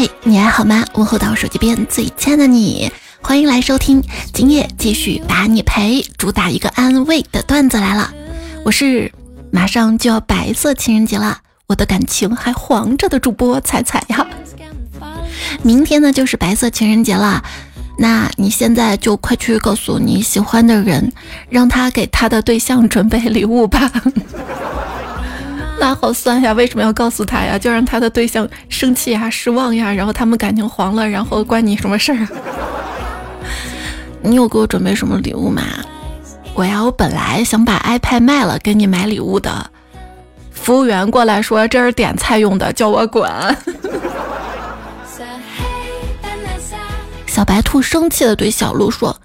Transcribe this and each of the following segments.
嘿，你还好吗？问候到手机边最亲爱的你，欢迎来收听今夜继续把你陪，主打一个安慰的段子来了。我是马上就要白色情人节了，我的感情还黄着的主播彩彩呀。明天呢就是白色情人节了，那你现在就快去告诉你喜欢的人，让他给他的对象准备礼物吧。那好酸呀！为什么要告诉他呀？就让他的对象生气呀、失望呀，然后他们感情黄了，然后关你什么事儿？你有给我准备什么礼物吗？我呀，我本来想把 iPad 卖了给你买礼物的。服务员过来说这是点菜用的，叫我滚。小白兔生气的对小鹿说：“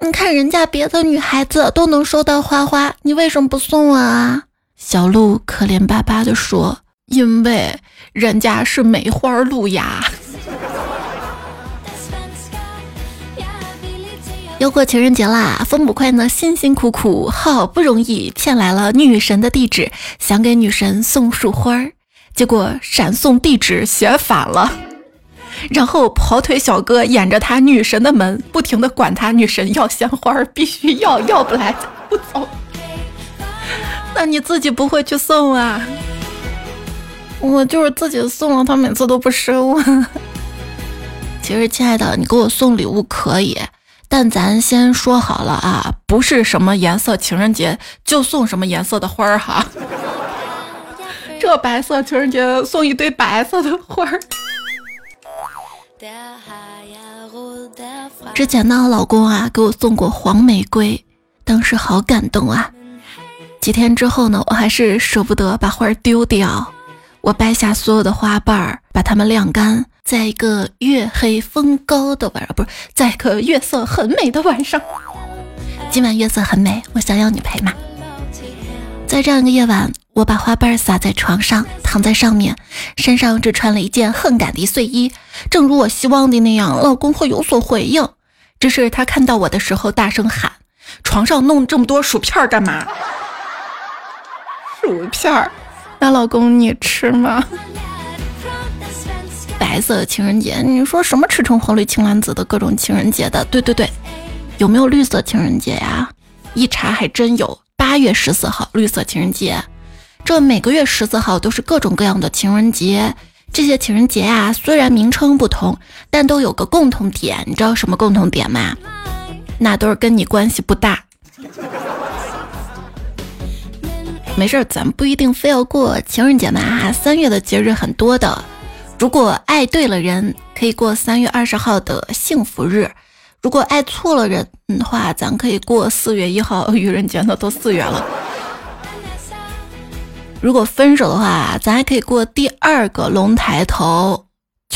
你看人家别的女孩子都能收到花花，你为什么不送我啊？”小鹿可怜巴巴地说：“因为人家是梅花鹿呀。”又过情人节啦，风捕快呢辛辛苦苦，好不容易骗来了女神的地址，想给女神送束花儿，结果闪送地址写反了，然后跑腿小哥掩着他女神的门，不停的管他女神要鲜花，必须要，要不来不走。那你自己不会去送啊？我就是自己送了，他每次都不收。其实，亲爱的，你给我送礼物可以，但咱先说好了啊，不是什么颜色情人节就送什么颜色的花儿哈。这白色情人节送一堆白色的花儿。之前呢，老公啊给我送过黄玫瑰，当时好感动啊。几天之后呢，我还是舍不得把花丢掉。我掰下所有的花瓣儿，把它们晾干，在一个月黑风高的晚上，不是在一个月色很美的晚上。今晚月色很美，我想要你陪嘛。在这样一个夜晚，我把花瓣儿撒在床上，躺在上面，身上只穿了一件恨感的睡衣。正如我希望的那样，老公会有所回应。只是他看到我的时候，大声喊：“床上弄这么多薯片儿干嘛？”薯片儿，那老公你吃吗？白色情人节，你说什么赤橙黄绿青蓝紫的各种情人节的？对对对，有没有绿色情人节呀？一查还真有，八月十四号绿色情人节。这每个月十四号都是各种各样的情人节。这些情人节啊，虽然名称不同，但都有个共同点。你知道什么共同点吗？那都是跟你关系不大。没事儿，咱不一定非要过情人节嘛。三月的节日很多的，如果爱对了人，可以过三月二十号的幸福日；如果爱错了人的话，咱可以过四月一号愚人节。那都四月了。如果分手的话，咱还可以过第二个龙抬头。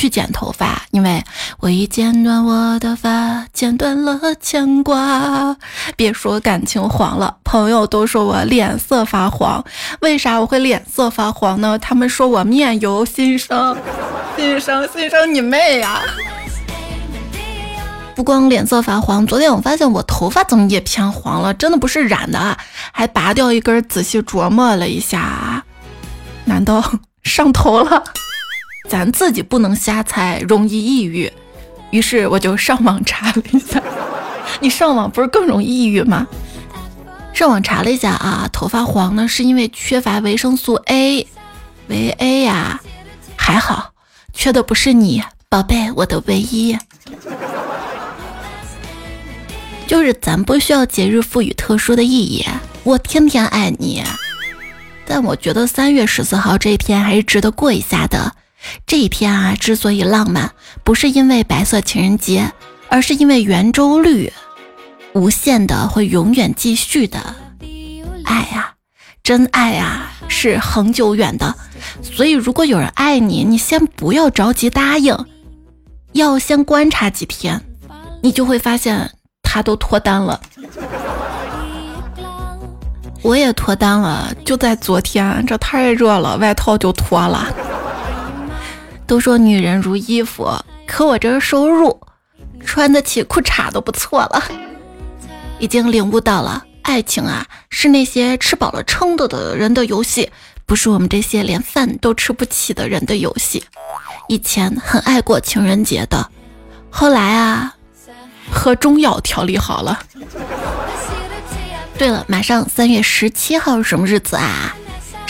去剪头发，因为我一剪断我的发，剪断了牵挂。别说感情黄了，朋友都说我脸色发黄。为啥我会脸色发黄呢？他们说我面由心生，心生心生你妹呀！不光脸色发黄，昨天我发现我头发怎么也偏黄了，真的不是染的，还拔掉一根，仔细琢磨了一下，难道上头了？咱自己不能瞎猜，容易抑郁。于是我就上网查了一下，你上网不是更容易抑郁吗？上网查了一下啊，头发黄呢是因为缺乏维生素 A，维 A 呀，还好，缺的不是你，宝贝，我的唯一。就是咱不需要节日赋予特殊的意义，我天天爱你。但我觉得三月十四号这一天还是值得过一下的。这一天啊，之所以浪漫，不是因为白色情人节，而是因为圆周率无限的会永远继续的。爱呀，真爱呀，是恒久远的。所以，如果有人爱你，你先不要着急答应，要先观察几天，你就会发现他都脱单了。我也脱单了，就在昨天，这太热了，外套就脱了。都说女人如衣服，可我这收入，穿得起裤衩都不错了。已经领悟到了，爱情啊，是那些吃饱了撑的的人的游戏，不是我们这些连饭都吃不起的人的游戏。以前很爱过情人节的，后来啊，喝中药调理好了。对了，马上三月十七号是什么日子啊？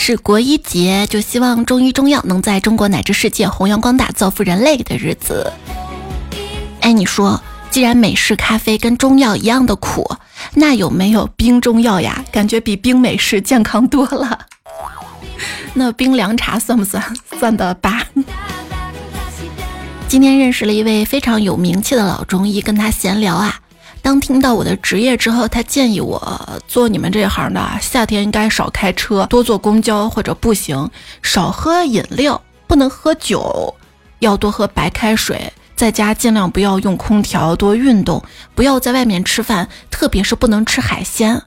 是国医节，就希望中医中药能在中国乃至世界弘扬光大，造福人类的日子。哎，你说，既然美式咖啡跟中药一样的苦，那有没有冰中药呀？感觉比冰美式健康多了。那冰凉茶算不算？算的吧。今天认识了一位非常有名气的老中医，跟他闲聊啊。当听到我的职业之后，他建议我做你们这行的，夏天应该少开车，多坐公交或者步行，少喝饮料，不能喝酒，要多喝白开水，在家尽量不要用空调，多运动，不要在外面吃饭，特别是不能吃海鲜。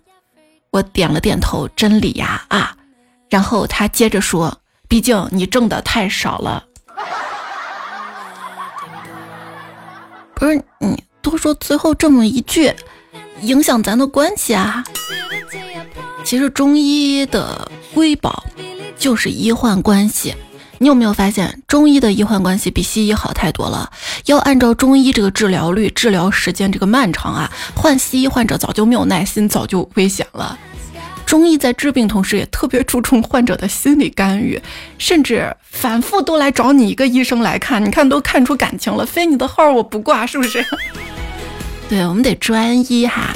我点了点头，真理呀啊！然后他接着说：“毕竟你挣的太少了，不是你多说最后这么一句，影响咱的关系啊。其实中医的瑰宝就是医患关系，你有没有发现中医的医患关系比西医好太多了？要按照中医这个治疗率、治疗时间这个漫长啊，换西医患者早就没有耐心，早就危险了。”中医在治病同时，也特别注重患者的心理干预，甚至反复都来找你一个医生来看，你看都看出感情了，非你的号我不挂，是不是？对我们得专一哈。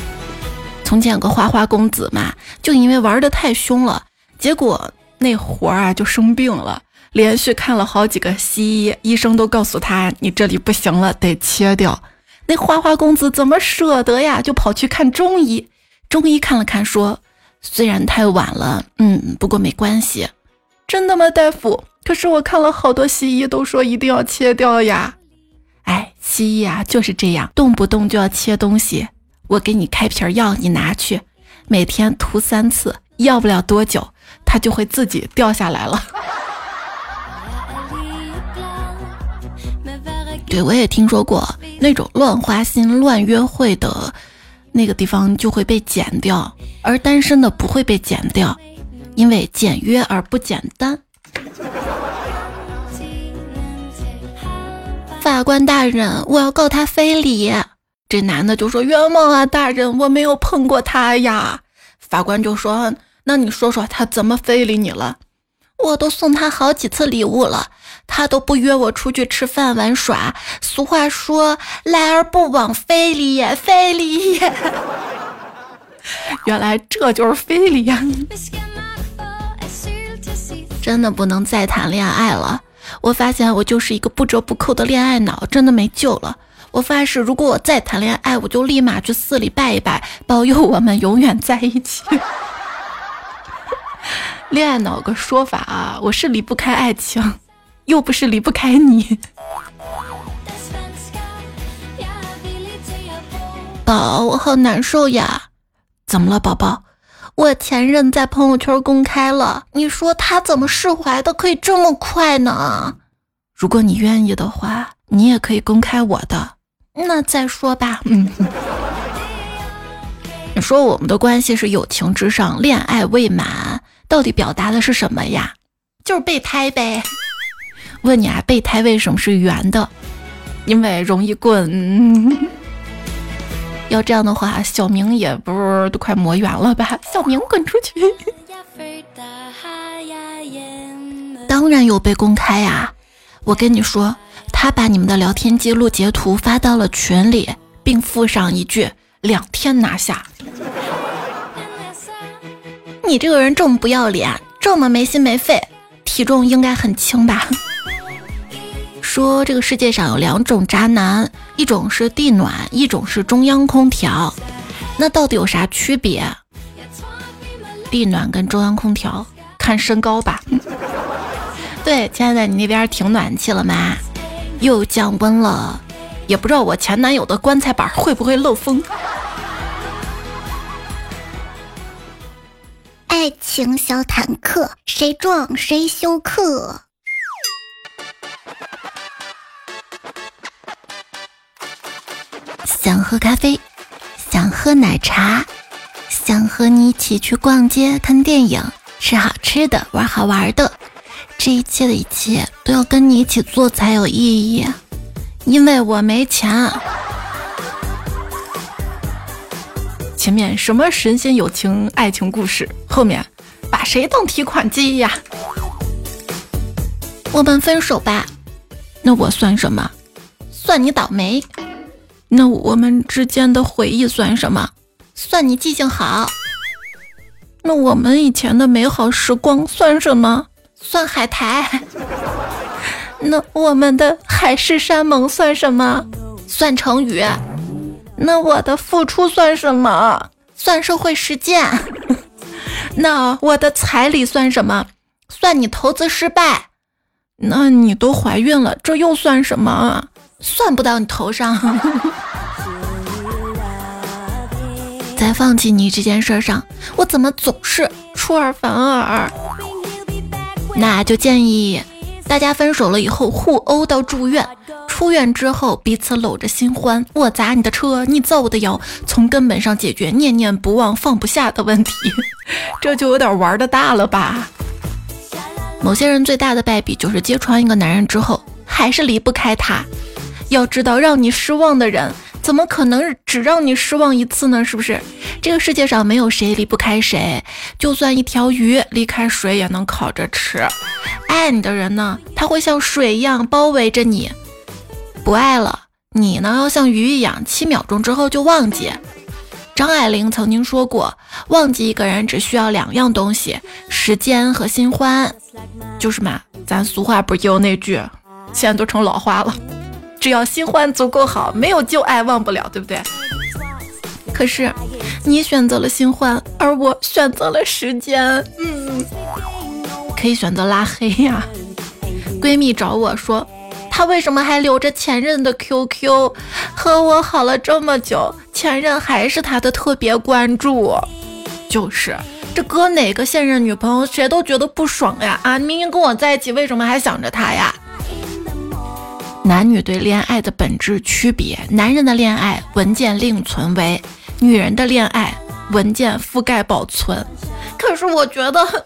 从前有个花花公子嘛，就因为玩的太凶了，结果那活儿啊就生病了，连续看了好几个西医，医生都告诉他你这里不行了，得切掉。那花花公子怎么舍得呀？就跑去看中医，中医看了看说。虽然太晚了，嗯，不过没关系。真的吗，大夫？可是我看了好多西医，都说一定要切掉呀。哎，西医啊就是这样，动不动就要切东西。我给你开瓶药，你拿去，每天涂三次，要不了多久，它就会自己掉下来了。对，我也听说过那种乱花心、乱约会的。那个地方就会被剪掉，而单身的不会被剪掉，因为简约而不简单。法官大人，我要告他非礼。这男的就说：“冤枉啊，大人，我没有碰过他呀。”法官就说：“那你说说他怎么非礼你了？”我都送他好几次礼物了，他都不约我出去吃饭玩耍。俗话说，来而不往非礼也，非礼也。原来这就是非礼呀！真的不能再谈恋爱了。我发现我就是一个不折不扣的恋爱脑，真的没救了。我发誓，如果我再谈恋爱，我就立马去寺里拜一拜，保佑我们永远在一起。恋爱脑个说法啊，我是离不开爱情，又不是离不开你。宝，我好难受呀！怎么了，宝宝？我前任在朋友圈公开了，你说他怎么释怀的可以这么快呢？如果你愿意的话，你也可以公开我的。那再说吧。嗯。你说我们的关系是友情之上，恋爱未满。到底表达的是什么呀？就是备胎呗。问你啊，备胎为什么是圆的？因为容易滚。要这样的话，小明也不是都快磨圆了吧？小明滚出去！当然有被公开呀。我跟你说，他把你们的聊天记录截图发到了群里，并附上一句：“两天拿下。”你这个人这么不要脸，这么没心没肺，体重应该很轻吧？说这个世界上有两种渣男，一种是地暖，一种是中央空调。那到底有啥区别？地暖跟中央空调看身高吧。对，亲爱的，你那边停暖气了吗？又降温了，也不知道我前男友的棺材板会不会漏风。爱情小坦克，谁撞谁休克。想喝咖啡，想喝奶茶，想和你一起去逛街、看电影、吃好吃的、玩好玩的。这一切的一切都要跟你一起做才有意义，因为我没钱。前面什么神仙友情爱情故事，后面把谁当提款机呀？我们分手吧，那我算什么？算你倒霉。那我们之间的回忆算什么？算你记性好。那我们以前的美好时光算什么？算海苔。那我们的海誓山盟算什么？算成语。那我的付出算什么？算社会实践。那我的彩礼算什么？算你投资失败。那你都怀孕了，这又算什么？算不到你头上。在放弃你这件事上，我怎么总是出尔反尔？那就建议大家分手了以后互殴到住院，出院之后彼此搂着新欢，我砸你的车，你揍我的腰，从根本上解决念念不忘放不下的问题。这就有点玩的大了吧？某些人最大的败笔就是揭穿一个男人之后，还是离不开他。要知道，让你失望的人，怎么可能只让你失望一次呢？是不是？这个世界上没有谁离不开谁，就算一条鱼离开水也能烤着吃。爱你的人呢，他会像水一样包围着你；不爱了，你呢要像鱼一样，七秒钟之后就忘记。张爱玲曾经说过，忘记一个人只需要两样东西：时间和新欢。就是嘛，咱俗话不有那句，现在都成老话了。只要新欢足够好，没有旧爱忘不了，对不对？可是你选择了新欢，而我选择了时间。嗯，可以选择拉黑呀。闺蜜找我说。她为什么还留着前任的 QQ？和我好了这么久，前任还是他的特别关注。就是这搁哪个现任女朋友，谁都觉得不爽呀！啊，明明跟我在一起，为什么还想着他呀？男女对恋爱的本质区别：男人的恋爱文件另存为，女人的恋爱文件覆盖保存。可是我觉得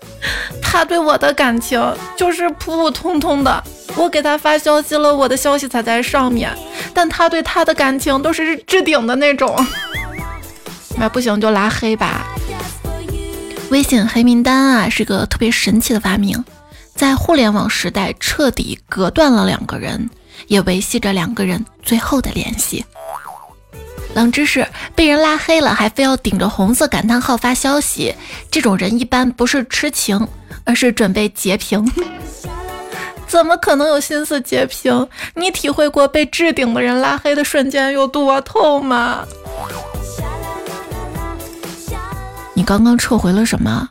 他对我的感情就是普普通通的。我给他发消息了，我的消息才在上面，但他对他的感情都是置顶的那种。那不行就拉黑吧。微信黑名单啊，是个特别神奇的发明，在互联网时代彻底隔断了两个人，也维系着两个人最后的联系。冷知识：被人拉黑了，还非要顶着红色感叹号发消息，这种人一般不是痴情，而是准备截屏。怎么可能有心思截屏？你体会过被置顶的人拉黑的瞬间有多痛吗？你刚刚撤回了什么？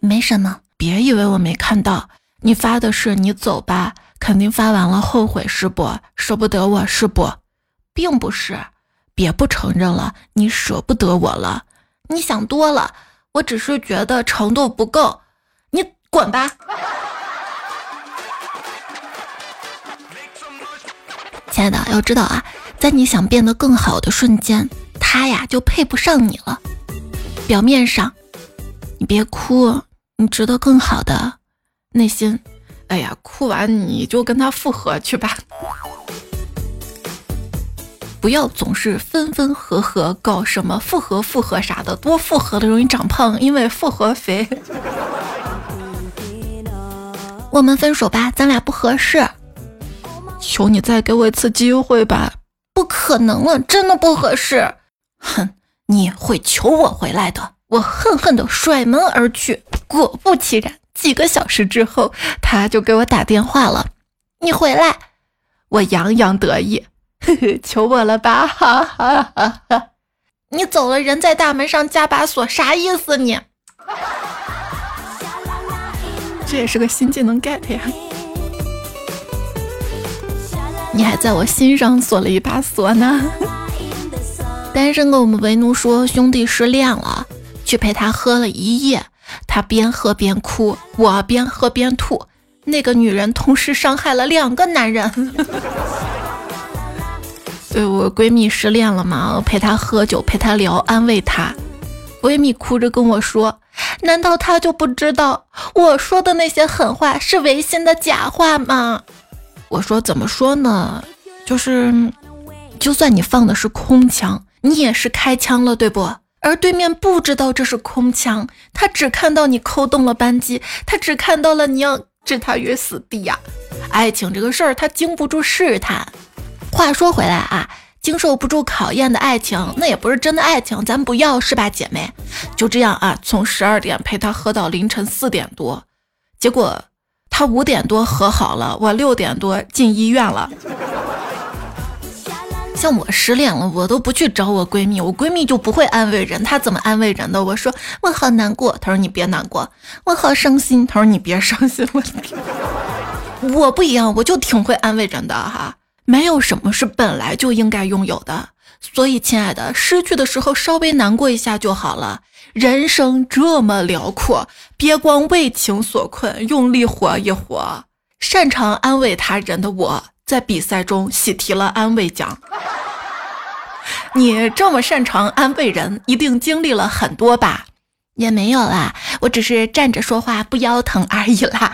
没什么，别以为我没看到。你发的是“你走吧”，肯定发完了后悔是不？舍不得我是不？并不是，别不承认了，你舍不得我了。你想多了，我只是觉得程度不够。你滚吧。亲爱的，要知道啊，在你想变得更好的瞬间，他呀就配不上你了。表面上，你别哭，你值得更好的。内心，哎呀，哭完你就跟他复合去吧。不要总是分分合合，搞什么复合复合啥的，多复合的容易长胖，因为复合肥。我们分手吧，咱俩不合适。求你再给我一次机会吧！不可能了，真的不合适。哼，你会求我回来的。我恨恨的甩门而去。果不其然，几个小时之后，他就给我打电话了。你回来，我洋洋得意。呵呵，求我了吧？哈哈哈哈！你走了，人在大门上加把锁，啥意思你？这也是个新技能 get 呀。你还在我心上锁了一把锁呢。单身狗我们为奴说兄弟失恋了，去陪他喝了一夜，他边喝边哭，我边喝边吐。那个女人同时伤害了两个男人。对我闺蜜失恋了嘛，我陪她喝酒，陪她聊，安慰她。闺蜜哭着跟我说：“难道他就不知道我说的那些狠话是违心的假话吗？我说怎么说呢？就是，就算你放的是空枪，你也是开枪了，对不？而对面不知道这是空枪，他只看到你扣动了扳机，他只看到了你要置他于死地呀。爱情这个事儿，他经不住试探。话说回来啊，经受不住考验的爱情，那也不是真的爱情，咱不要是吧，姐妹？就这样啊，从十二点陪他喝到凌晨四点多，结果他五点多和好了，我六点多进医院了。像我失恋了，我都不去找我闺蜜，我闺蜜就不会安慰人。她怎么安慰人的？我说我好难过，她说你别难过。我好伤心，她说你别伤心。我 我不一样，我就挺会安慰人的哈。没有什么是本来就应该拥有的，所以亲爱的，失去的时候稍微难过一下就好了。人生这么辽阔，别光为情所困，用力活一活。擅长安慰他人的我。在比赛中喜提了安慰奖。你这么擅长安慰人，一定经历了很多吧？也没有啦，我只是站着说话不腰疼而已啦。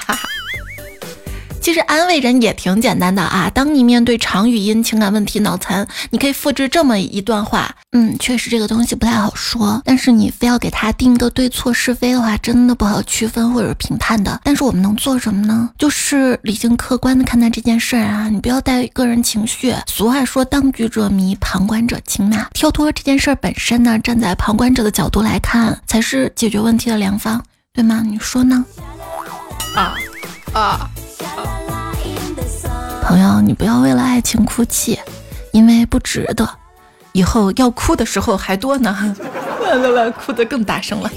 其实安慰人也挺简单的啊！当你面对长语音、情感问题、脑残，你可以复制这么一段话。嗯，确实这个东西不太好说，但是你非要给他定个对错是非的话，真的不好区分或者评判的。但是我们能做什么呢？就是理性客观的看待这件事儿啊！你不要带个人情绪。俗话说，当局者迷，旁观者清嘛。跳脱这件事儿本身呢，站在旁观者的角度来看，才是解决问题的良方，对吗？你说呢？啊啊！朋友，你不要为了爱情哭泣，因为不值得。以后要哭的时候还多呢。来来来，哭得更大声了。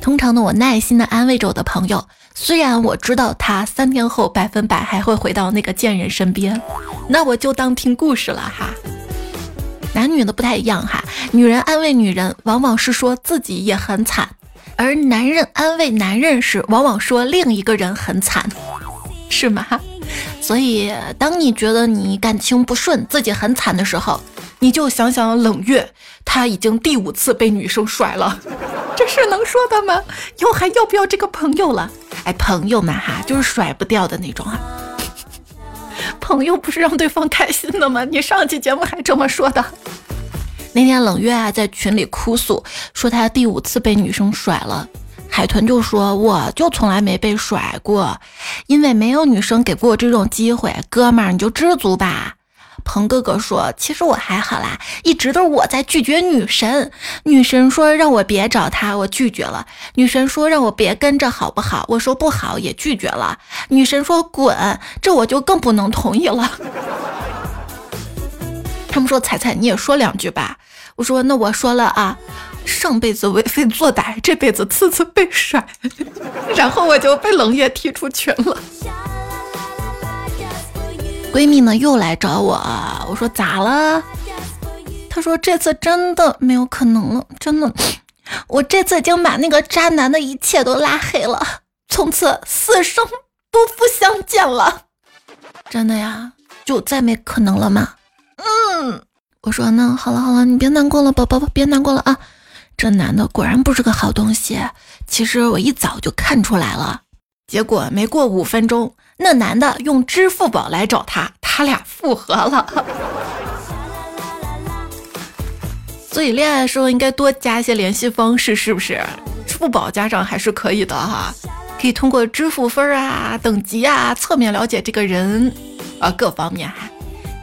通常呢，我耐心的安慰着我的朋友，虽然我知道他三天后百分百还会回到那个贱人身边，那我就当听故事了哈。男女的不太一样哈，女人安慰女人，往往是说自己也很惨，而男人安慰男人时，往往说另一个人很惨，是吗？所以，当你觉得你感情不顺、自己很惨的时候，你就想想冷月，他已经第五次被女生甩了，这是能说的吗？以后还要不要这个朋友了？哎，朋友嘛哈，就是甩不掉的那种啊。朋友不是让对方开心的吗？你上期节目还这么说的。那天冷月啊，在群里哭诉说他第五次被女生甩了。海豚就说：“我就从来没被甩过，因为没有女生给过我这种机会。哥们儿，你就知足吧。”鹏哥哥说：“其实我还好啦，一直都是我在拒绝女神。女神说让我别找她，我拒绝了。女神说让我别跟着，好不好？我说不好，也拒绝了。女神说滚，这我就更不能同意了。他们说彩彩你也说两句吧。我说那我说了啊。”上辈子为非作歹，这辈子次次被甩，然后我就被冷月踢出群了。闺蜜呢又来找我，我说咋了？她说这次真的没有可能了，真的，我这次已经把那个渣男的一切都拉黑了，从此此生不复相见了。真的呀？就再没可能了吗？嗯，我说那好了好了，你别难过了，宝宝别难过了啊。这男的果然不是个好东西，其实我一早就看出来了。结果没过五分钟，那男的用支付宝来找他，他俩复合了。所以恋爱的时候应该多加一些联系方式，是不是？支付宝加上还是可以的哈，可以通过支付分啊、等级啊，侧面了解这个人啊各方面哈。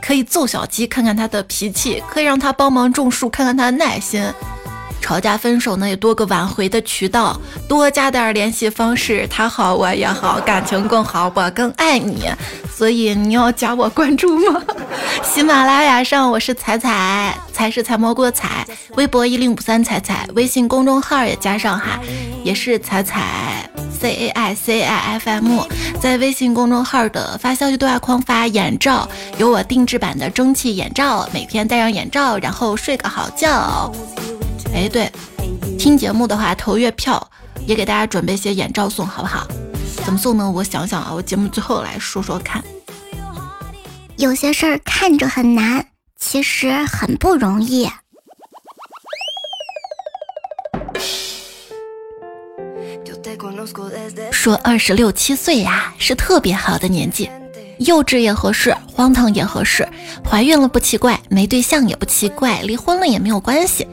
可以揍小鸡看看他的脾气，可以让他帮忙种树看看他的耐心。吵架分手呢，也多个挽回的渠道，多加点联系方式，他好我也好，感情更好，我更爱你，所以你要加我关注吗？喜马拉雅上我是彩彩，彩是采蘑菇的彩，微博一零五三彩彩，微信公众号也加上哈，也是彩彩 C A I C I F M，在微信公众号的发消息对话框发眼罩，有我定制版的蒸汽眼罩，每天戴上眼罩，然后睡个好觉。哎，对，听节目的话投月票，也给大家准备些眼罩送，好不好？怎么送呢？我想想啊，我节目最后来说说看。有些事儿看着很难，其实很不容易。说二十六七岁呀是特别好的年纪，幼稚也合适，荒唐也合适，怀孕了不奇怪，没对象也不奇怪，离婚了也没有关系。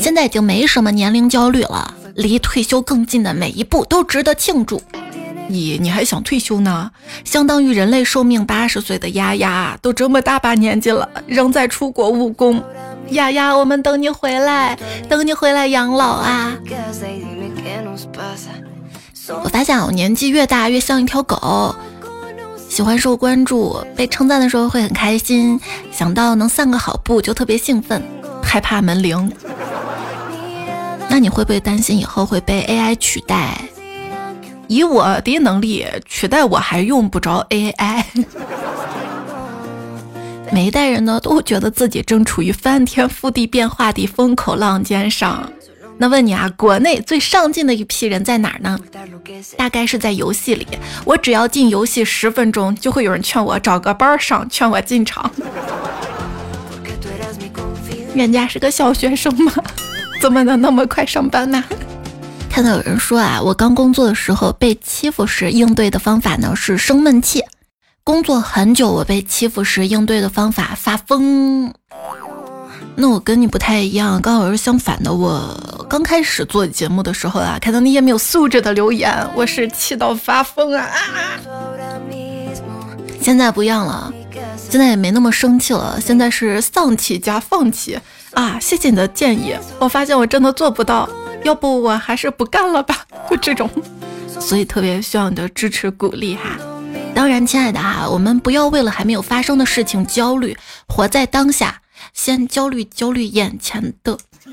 现在已经没什么年龄焦虑了，离退休更近的每一步都值得庆祝。你你还想退休呢？相当于人类寿命八十岁的丫丫，都这么大把年纪了，仍在出国务工。丫丫，我们等你回来，等你回来养老啊！我发现我年纪越大越像一条狗，喜欢受关注，被称赞的时候会很开心，想到能散个好步就特别兴奋，害怕门铃。那你会不会担心以后会被 AI 取代？以我的能力取代我还用不着 AI。每一代人呢，都觉得自己正处于翻天覆地变化的风口浪尖上。那问你啊，国内最上进的一批人在哪儿呢？大概是在游戏里。我只要进游戏十分钟，就会有人劝我找个班上，劝我进场。人家是个小学生吗？怎么能那么快上班呢？看到有人说啊，我刚工作的时候被欺负时应对的方法呢是生闷气，工作很久我被欺负时应对的方法发疯。那我跟你不太一样，刚好是相反的。我刚开始做节目的时候啊，看到那些没有素质的留言，我是气到发疯啊！现在不一样了，现在也没那么生气了，现在是丧气加放弃啊！谢谢你的建议，我发现我真的做不到。要不我还是不干了吧，就这种，所以特别需要你的支持鼓励哈。当然，亲爱的哈，我们不要为了还没有发生的事情焦虑，活在当下，先焦虑焦虑眼前的。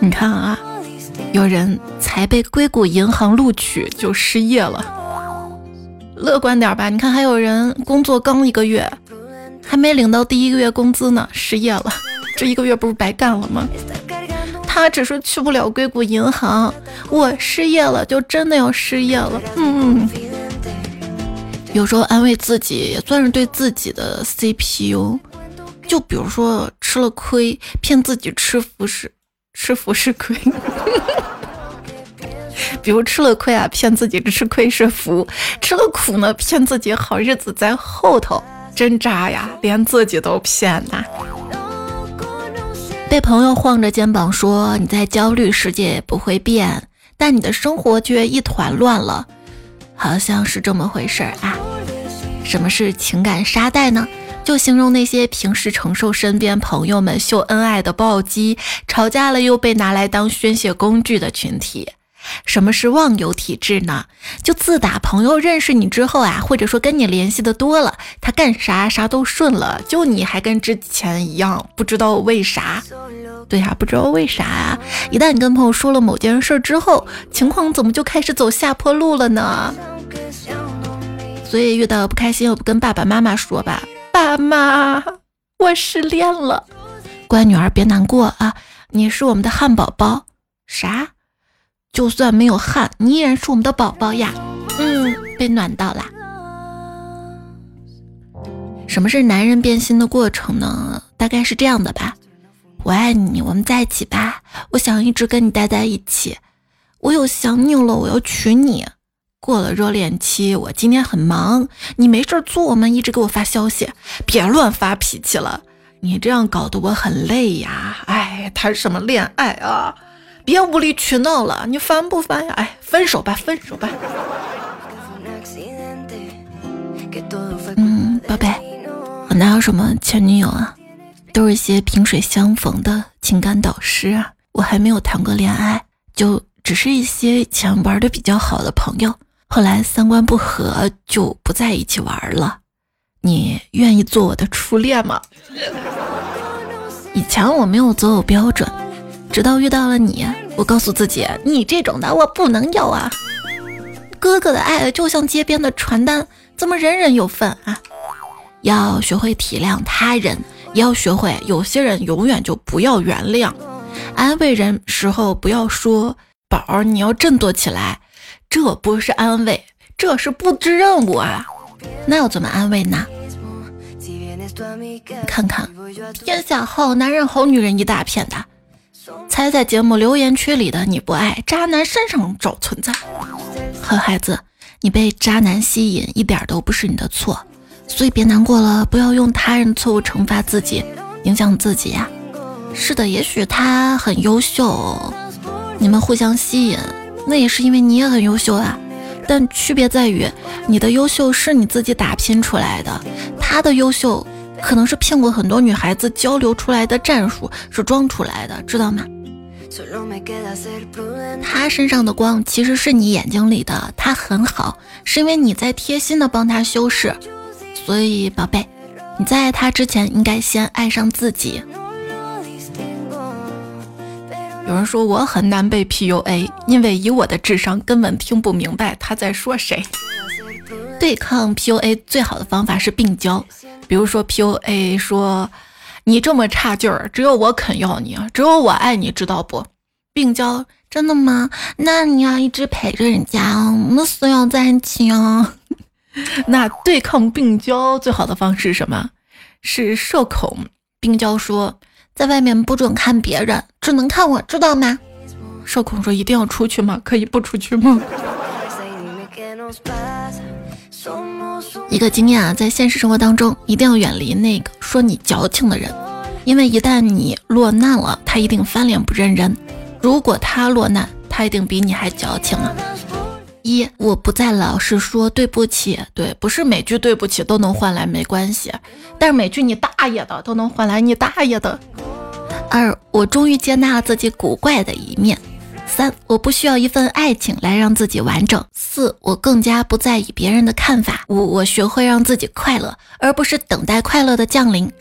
你看啊，有人才被硅谷银行录取就失业了，乐观点吧。你看还有人工作刚一个月，还没领到第一个月工资呢，失业了，这一个月不是白干了吗？他只是去不了硅谷银行，我失业了就真的要失业了。嗯，有时候安慰自己也算是对自己的 CPU。就比如说吃了亏，骗自己吃福是吃福是亏。比如吃了亏啊，骗自己吃亏是福；吃了苦呢，骗自己好日子在后头。真渣呀，连自己都骗呐！被朋友晃着肩膀说：“你在焦虑，世界也不会变，但你的生活却一团乱了。”好像是这么回事儿啊。什么是情感沙袋呢？就形容那些平时承受身边朋友们秀恩爱的暴击，吵架了又被拿来当宣泄工具的群体。什么是忘忧体质呢？就自打朋友认识你之后啊，或者说跟你联系的多了，他干啥啥都顺了，就你还跟之前一样，不知道为啥。对呀，不知道为啥啊！一旦你跟朋友说了某件事之后，情况怎么就开始走下坡路了呢？所以遇到不开心，我不跟爸爸妈妈说吧。爸妈，我失恋了。乖女儿别难过啊，你是我们的汉堡包。啥？就算没有汗，你依然是我们的宝宝呀。嗯，被暖到啦。什么是男人变心的过程呢？大概是这样的吧。我爱你，我们在一起吧。我想一直跟你待在一起。我有想你了，我要娶你。过了热恋期，我今天很忙，你没事做吗？一直给我发消息，别乱发脾气了。你这样搞得我很累呀。哎，谈什么恋爱啊？别无理取闹了，你烦不烦呀？哎，分手吧，分手吧。嗯，宝贝，我哪有什么前女友啊？都是一些萍水相逢的情感导师啊。我还没有谈过恋爱，就只是一些以前玩的比较好的朋友，后来三观不合就不在一起玩了。你愿意做我的初恋吗？以前我没有择偶标准。直到遇到了你，我告诉自己，你这种的我不能要啊！哥哥的爱就像街边的传单，怎么人人有份啊？要学会体谅他人，也要学会有些人永远就不要原谅。安慰人时候不要说“宝儿，你要振作起来”，这不是安慰，这是布置任务啊！那要怎么安慰呢？看看天下好男人好女人一大片的。猜在节目留言区里的你不爱，渣男身上找存在。好孩子，你被渣男吸引一点都不是你的错，所以别难过了，不要用他人错误惩罚自己，影响自己呀。是的，也许他很优秀，你们互相吸引，那也是因为你也很优秀啊。但区别在于，你的优秀是你自己打拼出来的，他的优秀可能是骗过很多女孩子交流出来的战术，是装出来的，知道吗？他身上的光其实是你眼睛里的，他很好，是因为你在贴心的帮他修饰。所以，宝贝，你在爱他之前，应该先爱上自己。有人说我很难被 PUA，因为以我的智商根本听不明白他在说谁。对抗 PUA 最好的方法是病娇，比如说 PUA 说你这么差劲儿，只有我肯要你，只有我爱你，知道不？病娇真的吗？那你要一直陪着人家，我们死要在一起哦。那对抗病娇最好的方式是什么？是社恐。病娇说。在外面不准看别人，只能看我，知道吗？社恐说：“一定要出去吗？可以不出去吗？” 一个经验啊，在现实生活当中，一定要远离那个说你矫情的人，因为一旦你落难了，他一定翻脸不认人。如果他落难，他一定比你还矫情啊！一，我不再老是说对不起，对，不是每句对不起都能换来没关系，但是每句你大爷的都能换来你大爷的。二，我终于接纳了自己古怪的一面。三，我不需要一份爱情来让自己完整。四，我更加不在意别人的看法。五，我学会让自己快乐，而不是等待快乐的降临。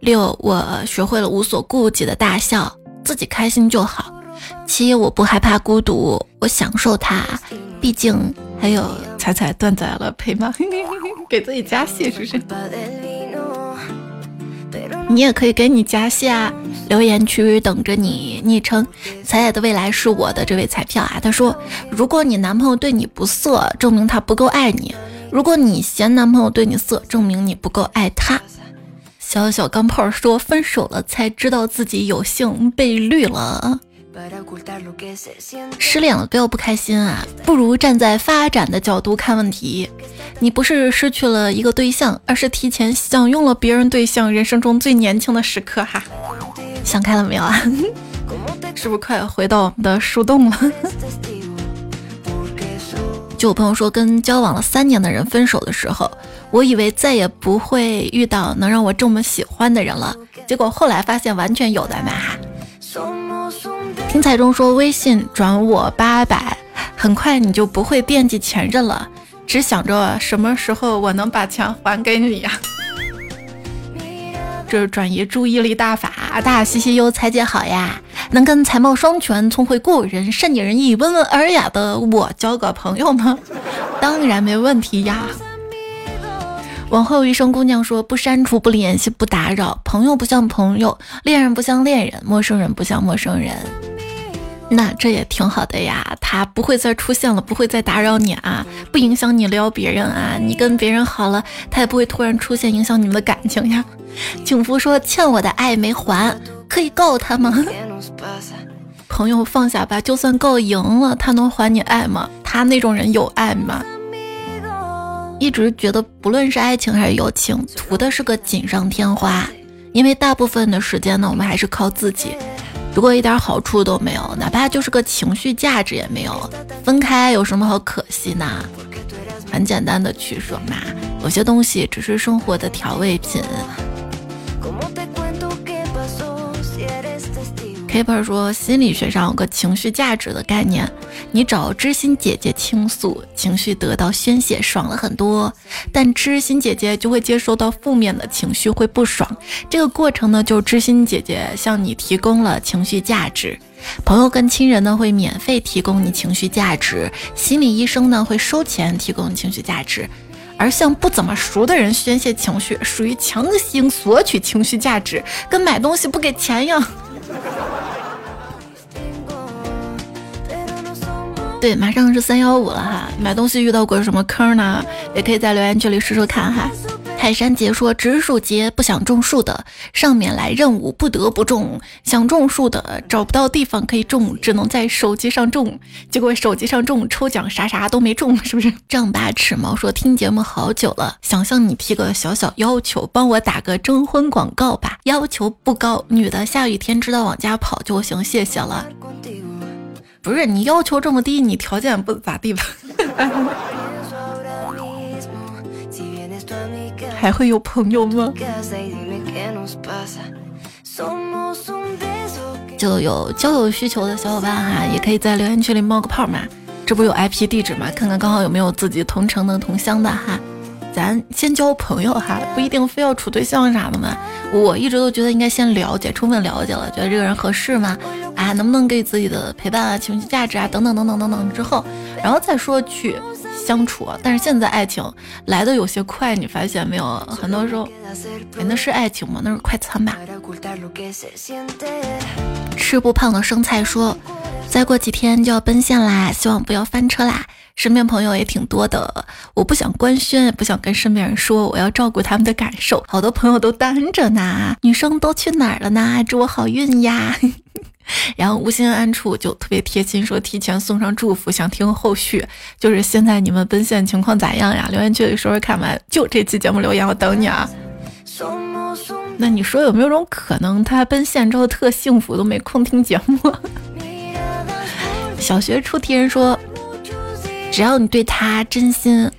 六，我学会了无所顾忌的大笑，自己开心就好。七，我不害怕孤独，我享受它，毕竟还有彩彩断载了陪伴，给自己加戏是不是？你也可以给你加戏啊！留言区等着你，昵称彩彩的未来是我的这位彩票啊，他说：如果你男朋友对你不色，证明他不够爱你；如果你嫌男朋友对你色，证明你不够爱他。小小钢炮说：分手了才知道自己有幸被绿了。失恋了不要不开心啊，不如站在发展的角度看问题。你不是失去了一个对象，而是提前享用了别人对象人生中最年轻的时刻哈。想开了没有啊？是不是快回到我们的树洞了？就我朋友说，跟交往了三年的人分手的时候，我以为再也不会遇到能让我这么喜欢的人了，结果后来发现完全有的嘛哈。听彩中说，微信转我八百，很快你就不会惦记前任了，只想着什么时候我能把钱还给你呀？这是转移注意力大法，大西西哟，彩姐好呀，能跟才貌双全、聪慧过人、善解人意、温文尔雅的我交个朋友吗？当然没问题呀。往后余生，姑娘说不删除、不联系、不打扰，朋友不像朋友，恋人不像恋人，陌生人不像陌生人。那这也挺好的呀，他不会再出现了，不会再打扰你啊，不影响你撩别人啊，你跟别人好了，他也不会突然出现影响你们的感情呀。景福说欠我的爱没还，可以告他吗？朋友放下吧，就算告赢了，他能还你爱吗？他那种人有爱吗？一直觉得，不论是爱情还是友情，图的是个锦上添花。因为大部分的时间呢，我们还是靠自己。如果一点好处都没有，哪怕就是个情绪价值也没有，分开有什么好可惜呢？很简单的去说嘛，有些东西只是生活的调味品。Paper 说，心理学上有个情绪价值的概念，你找知心姐姐倾诉，情绪得到宣泄，爽了很多；但知心姐姐就会接收到负面的情绪，会不爽。这个过程呢，就知心姐姐向你提供了情绪价值，朋友跟亲人呢会免费提供你情绪价值，心理医生呢会收钱提供情绪价值，而向不怎么熟的人宣泄情绪，属于强行索取情绪价值，跟买东西不给钱一样。对，马上是三幺五了哈，买东西遇到过什么坑呢？也可以在留言区里说说看哈。泰山杰说：“植树节不想种树的，上面来任务不得不种；想种树的找不到地方可以种，只能在手机上种。结果手机上种抽奖啥啥都没中，是不是？”丈八尺毛说：“听节目好久了，想向你提个小小要求，帮我打个征婚广告吧。要求不高，女的下雨天知道往家跑就行，谢谢了。不是你要求这么低，你条件不咋地吧？”还会有朋友吗？就有交友需求的小伙伴哈，也可以在留言区里冒个泡嘛。这不有 IP 地址吗？看看刚好有没有自己同城的同乡的哈。咱先交朋友哈，不一定非要处对象啥的嘛。我一直都觉得应该先了解，充分了解了，觉得这个人合适吗？啊，能不能给自己的陪伴啊、情绪价值啊等等等等等等之后，然后再说去。相处，但是现在爱情来的有些快，你发现没有？很多时候，哎，那是爱情吗？那是快餐吧。吃不胖的生菜说，再过几天就要奔现啦，希望不要翻车啦。身边朋友也挺多的，我不想官宣，也不想跟身边人说，我要照顾他们的感受。好多朋友都单着呢，女生都去哪儿了呢？祝我好运呀！然后无心安处就特别贴心，说提前送上祝福，想听后续。就是现在你们奔现情况咋样呀？留言区里说说看吧。就这期节目留言，我等你啊。那你说有没有种可能，他奔现之后特幸福，都没空听节目？小学出题人说，只要你对他真心，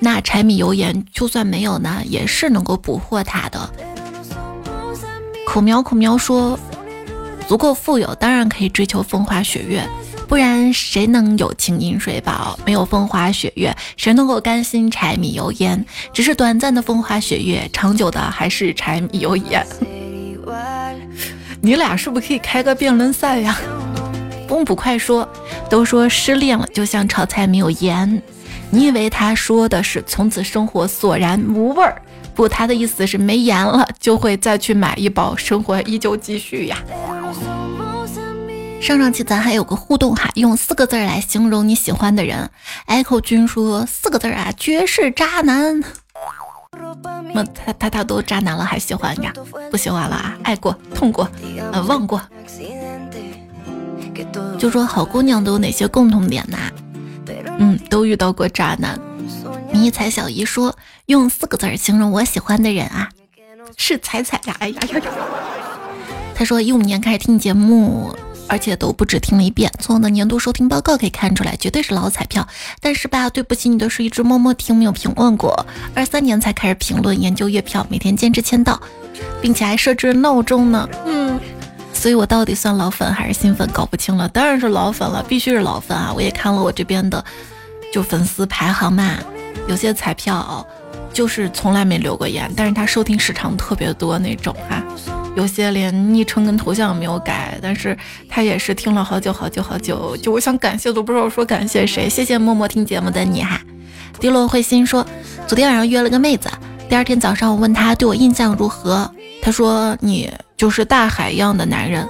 那柴米油盐就算没有呢，也是能够捕获他的。口苗口苗说。足够富有，当然可以追求风花雪月，不然谁能有情饮水饱？没有风花雪月，谁能够甘心柴米油盐？只是短暂的风花雪月，长久的还是柴米油盐。你俩是不是可以开个辩论赛呀？风捕快说，都说失恋了就像炒菜没有盐，你以为他说的是从此生活索然无味儿？不，他的意思是没盐了就会再去买一包，生活依旧继续呀。上上期咱还有个互动哈，用四个字来形容你喜欢的人。Echo 君说四个字啊，绝世渣男。那他他他都渣男了还喜欢呀？不喜欢了啊？爱过、痛过、呃忘过。就说好姑娘都有哪些共同点呢？嗯，都遇到过渣男。迷彩小姨说用四个字形容我喜欢的人啊，是彩彩呀！哎呀呀呀！他说一五年开始听节目。而且都不止听了一遍，从我的年度收听报告可以看出来，绝对是老彩票。但是吧，对不起你的是一直默默听，没有评论过。二三年才开始评论，研究月票，每天坚持签到，并且还设置闹钟呢。嗯，所以我到底算老粉还是新粉，搞不清了。当然是老粉了，必须是老粉啊！我也看了我这边的，就粉丝排行嘛，有些彩票就是从来没留过言，但是他收听时长特别多那种哈。有些连昵称跟头像没有改，但是他也是听了好久好久好久，就我想感谢都不知道说感谢谁，谢谢默默听节目的你哈。迪洛慧心说，昨天晚上约了个妹子，第二天早上我问他对我印象如何，他说你就是大海一样的男人，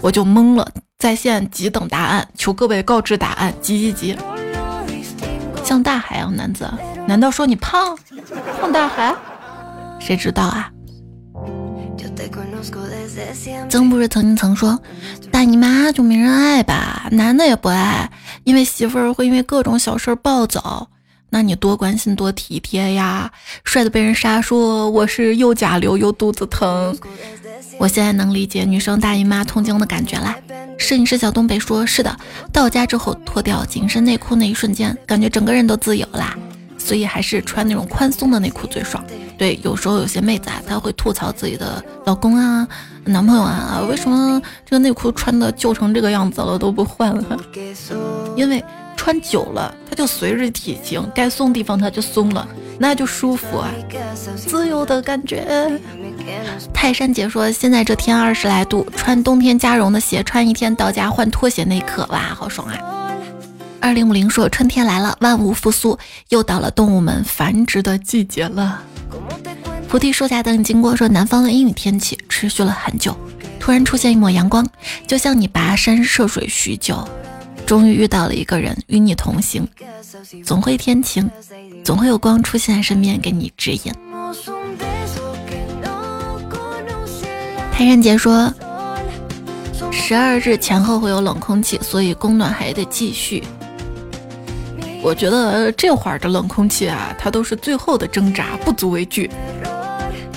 我就懵了，在线急等答案，求各位告知答案，急急急。像大海一样男子，难道说你胖？胖大海？谁知道啊？曾不是曾经曾说，大姨妈就没人爱吧？男的也不爱，因为媳妇儿会因为各种小事暴走。那你多关心多体贴呀！帅的被人杀，说我是又甲流又肚子疼。我现在能理解女生大姨妈痛经的感觉啦。摄影师小东北说：是的，到家之后脱掉紧身内裤那一瞬间，感觉整个人都自由啦。所以还是穿那种宽松的内裤最爽。对，有时候有些妹子啊，她会吐槽自己的老公啊、男朋友啊，为什么这个内裤穿的旧成这个样子了都不换了？因为穿久了，它就随着体型，该松的地方它就松了，那就舒服啊，自由的感觉。泰山姐说，现在这天二十来度，穿冬天加绒的鞋，穿一天到家换拖鞋那一刻，哇，好爽啊！二零五零说：“春天来了，万物复苏，又到了动物们繁殖的季节了。”菩提树下等你经过说：“南方的阴雨天气持续了很久，突然出现一抹阳光，就像你跋山涉水许久，终于遇到了一个人与你同行。总会天晴，总会有光出现在身边给你指引。”泰山杰说：“十二日前后会有冷空气，所以供暖还得继续。”我觉得这会儿的冷空气啊，它都是最后的挣扎，不足为惧。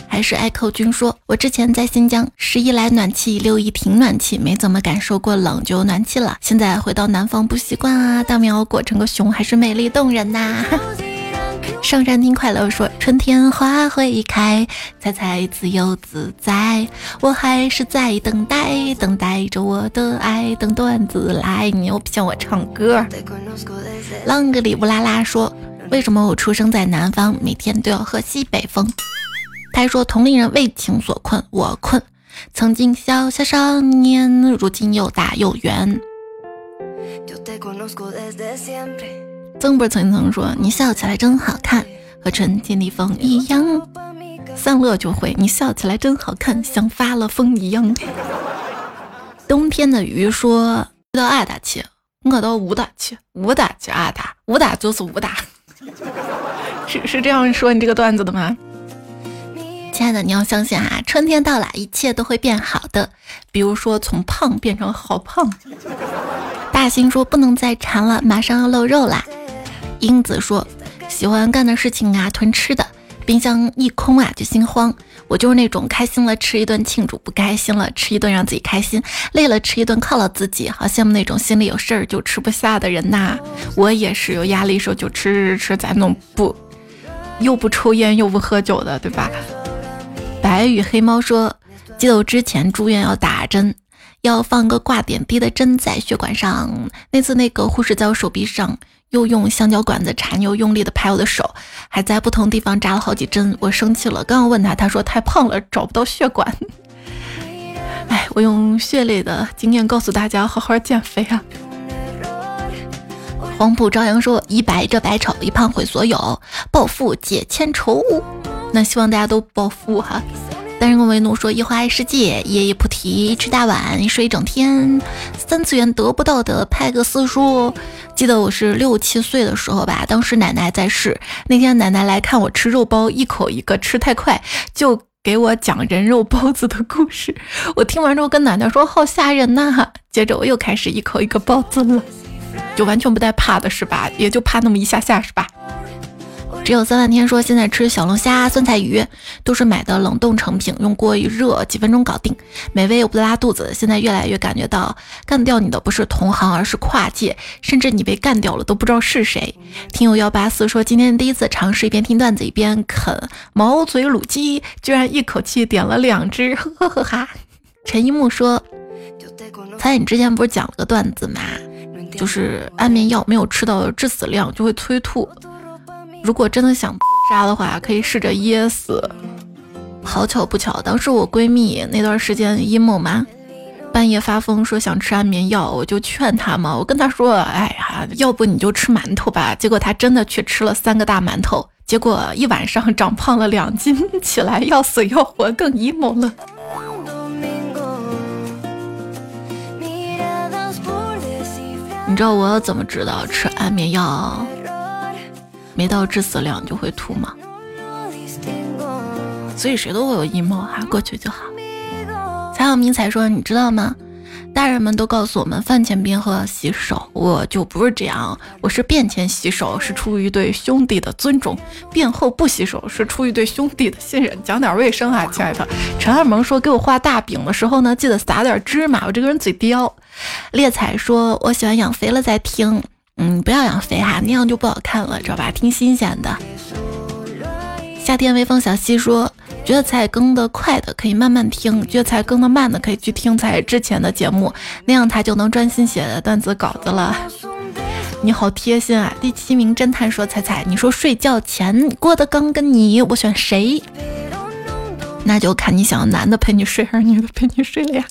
还是 Echo 君说，我之前在新疆，十一来暖气，六一停暖气，没怎么感受过冷，就有暖气了。现在回到南方不习惯啊，大棉袄裹成个熊还是美丽动人呐。上山听快乐说，春天花会开，彩彩自由自在，我还是在等待，等待着我的爱，等段子来。你又骗我唱歌。浪个里乌拉拉说，为什么我出生在南方，每天都要喝西北风？他说同龄人为情所困，我困。曾经小小少年，如今又大又圆。曾波曾曾说：“你笑起来真好看，和春天的风一样。”散乐就会：“你笑起来真好看，像发了疯一样。”冬天的鱼说：“到二打气，我到五打气，五打气二打，五打就是五打。”是是这样说你这个段子的吗？亲爱的，你要相信啊，春天到了，一切都会变好的。比如说从胖变成好胖。大兴说：“不能再馋了，马上要露肉啦。”英子说：“喜欢干的事情啊，囤吃的，冰箱一空啊就心慌。我就是那种开心了吃一顿庆祝，不开心了吃一顿让自己开心，累了吃一顿犒劳自己。好羡慕那种心里有事儿就吃不下的人呐！我也是有压力时候就吃吃吃，再弄不又不抽烟又不喝酒的，对吧？”白羽黑猫说：“记得我之前住院要打针。”要放个挂点滴的针在血管上。那次那个护士在我手臂上又用橡胶管子缠，又用力的拍我的手，还在不同地方扎了好几针。我生气了，刚要问他，他说太胖了找不到血管。哎，我用血泪的经验告诉大家，好好减肥啊！黄浦朝阳说：“一白遮百丑，一胖毁所有，暴富解千愁。”那希望大家都暴富哈。单人公为奴说：“一花爱世界，夜夜菩提吃大碗，睡一整天。三次元得不到的派个四说，记得我是六七岁的时候吧，当时奶奶在世。那天奶奶来看我吃肉包，一口一个吃太快，就给我讲人肉包子的故事。我听完之后跟奶奶说：好吓人呐！接着我又开始一口一个包子了，就完全不带怕的是吧？也就怕那么一下下是吧？”只有三万天说，现在吃小龙虾、酸菜鱼都是买的冷冻成品，用锅一热，几分钟搞定，美味又不拉肚子。现在越来越感觉到，干掉你的不是同行，而是跨界，甚至你被干掉了都不知道是谁。听友幺八四说，今天第一次尝试一边听段子一边啃毛嘴卤鸡，居然一口气点了两只，呵呵呵哈。陈一木说，猜你之前不是讲了个段子吗？就是安眠药没有吃到致死量就会催吐。如果真的想杀的话，可以试着噎死。好巧不巧，当时我闺蜜那段时间 emo 嘛，半夜发疯说想吃安眠药，我就劝她嘛，我跟她说，哎呀，要不你就吃馒头吧。结果她真的去吃了三个大馒头，结果一晚上长胖了两斤，起来要死要活，更 emo 了。你知道我怎么知道吃安眠药？没到致死量就会吐吗？所以谁都会有阴谋哈，过去就好。才有迷彩说，你知道吗？大人们都告诉我们饭前便喝洗手，我就不是这样，我是便前洗手是出于对兄弟的尊重，便后不洗手是出于对兄弟的信任。讲点卫生啊，亲爱的。陈二萌说，给我画大饼的时候呢，记得撒点芝麻。我这个人嘴刁。猎彩说，我喜欢养肥了再听。嗯，不要养肥哈，那样就不好看了，知道吧？挺新鲜的。夏天微风小溪说，觉得才更的快的可以慢慢听，觉得才更的慢的可以去听才之前的节目，那样他就能专心写段子稿子了。你好贴心啊！第七名侦探说，彩彩，你说睡觉前郭德纲跟你，我选谁？那就看你想要男的陪你睡还是女的陪你睡了呀。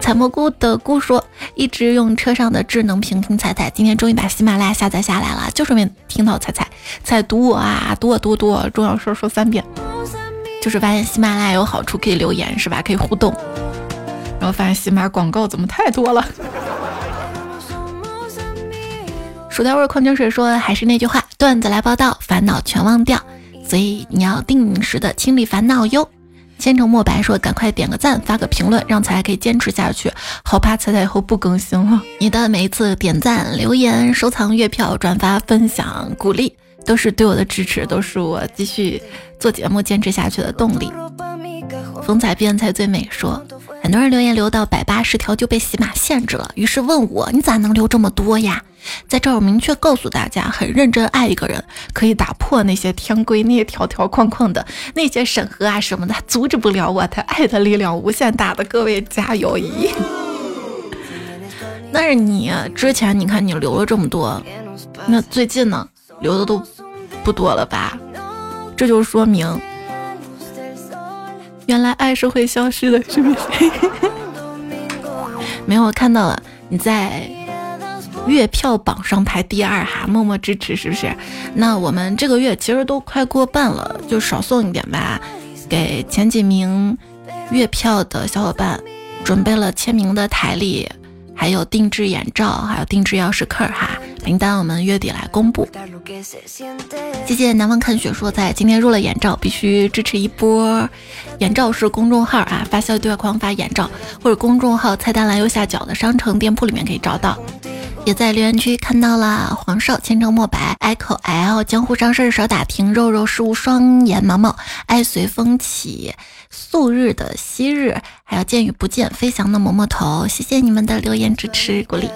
采蘑菇的菇说，一直用车上的智能屏听彩彩，今天终于把喜马拉雅下载下来了，就顺便听到彩彩在读我啊，读我读读，重要事说三遍，就是发现喜马拉雅有好处，可以留言是吧？可以互动，然后发现喜马广告怎么太多了。薯条味矿泉水说，还是那句话，段子来报道，烦恼全忘掉，所以你要定时的清理烦恼哟。千城墨白说：“赶快点个赞，发个评论，让彩可以坚持下去。好怕彩彩以后不更新了。你的每一次点赞、留言、收藏、月票、转发、分享、鼓励，都是对我的支持，都是我继续做节目、坚持下去的动力。”风采变才最美说：“很多人留言留到百八十条就被喜马限制了，于是问我你咋能留这么多呀？”在这儿，我明确告诉大家，很认真爱一个人，可以打破那些天规、那些条条框框的那些审核啊什么的，阻止不了我的爱的力量无限大的。各位加油！咦，那是你之前你看你留了这么多，那最近呢，留的都不多了吧？这就说明，原来爱是会消失的，是不是？没有，我看到了你在。月票榜上排第二哈，默默支持是不是？那我们这个月其实都快过半了，就少送一点吧。给前几名月票的小伙伴准备了签名的台历，还有定制眼罩，还有定制钥匙扣哈。名单我们月底来公布。谢谢南方看雪说在今天入了眼罩，必须支持一波。眼罩是公众号啊，发消息对话框发眼罩，或者公众号菜单栏右下角的商城店铺里面可以找到。也在留言区看到了黄少、千城墨白、echo l、江湖上事少打听、肉肉事物、双眼毛毛、爱随风起、素日的昔日，还有见与不见、飞翔的摸摸头，谢谢你们的留言支持鼓励。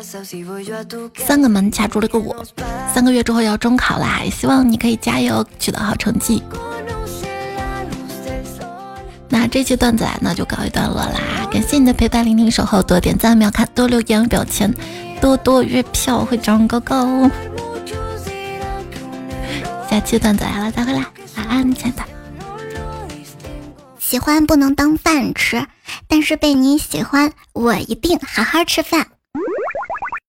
三个门卡住了个我，三个月之后要中考啦，也希望你可以加油，取得好成绩。那这期段子来呢就告一段落啦，感谢你的陪伴、聆听、守候，多点赞、秒看、多留言、表情。多多月票会长高高。下期段子来了，再回来。晚安，亲爱的。喜欢不能当饭吃，但是被你喜欢，我一定好好吃饭。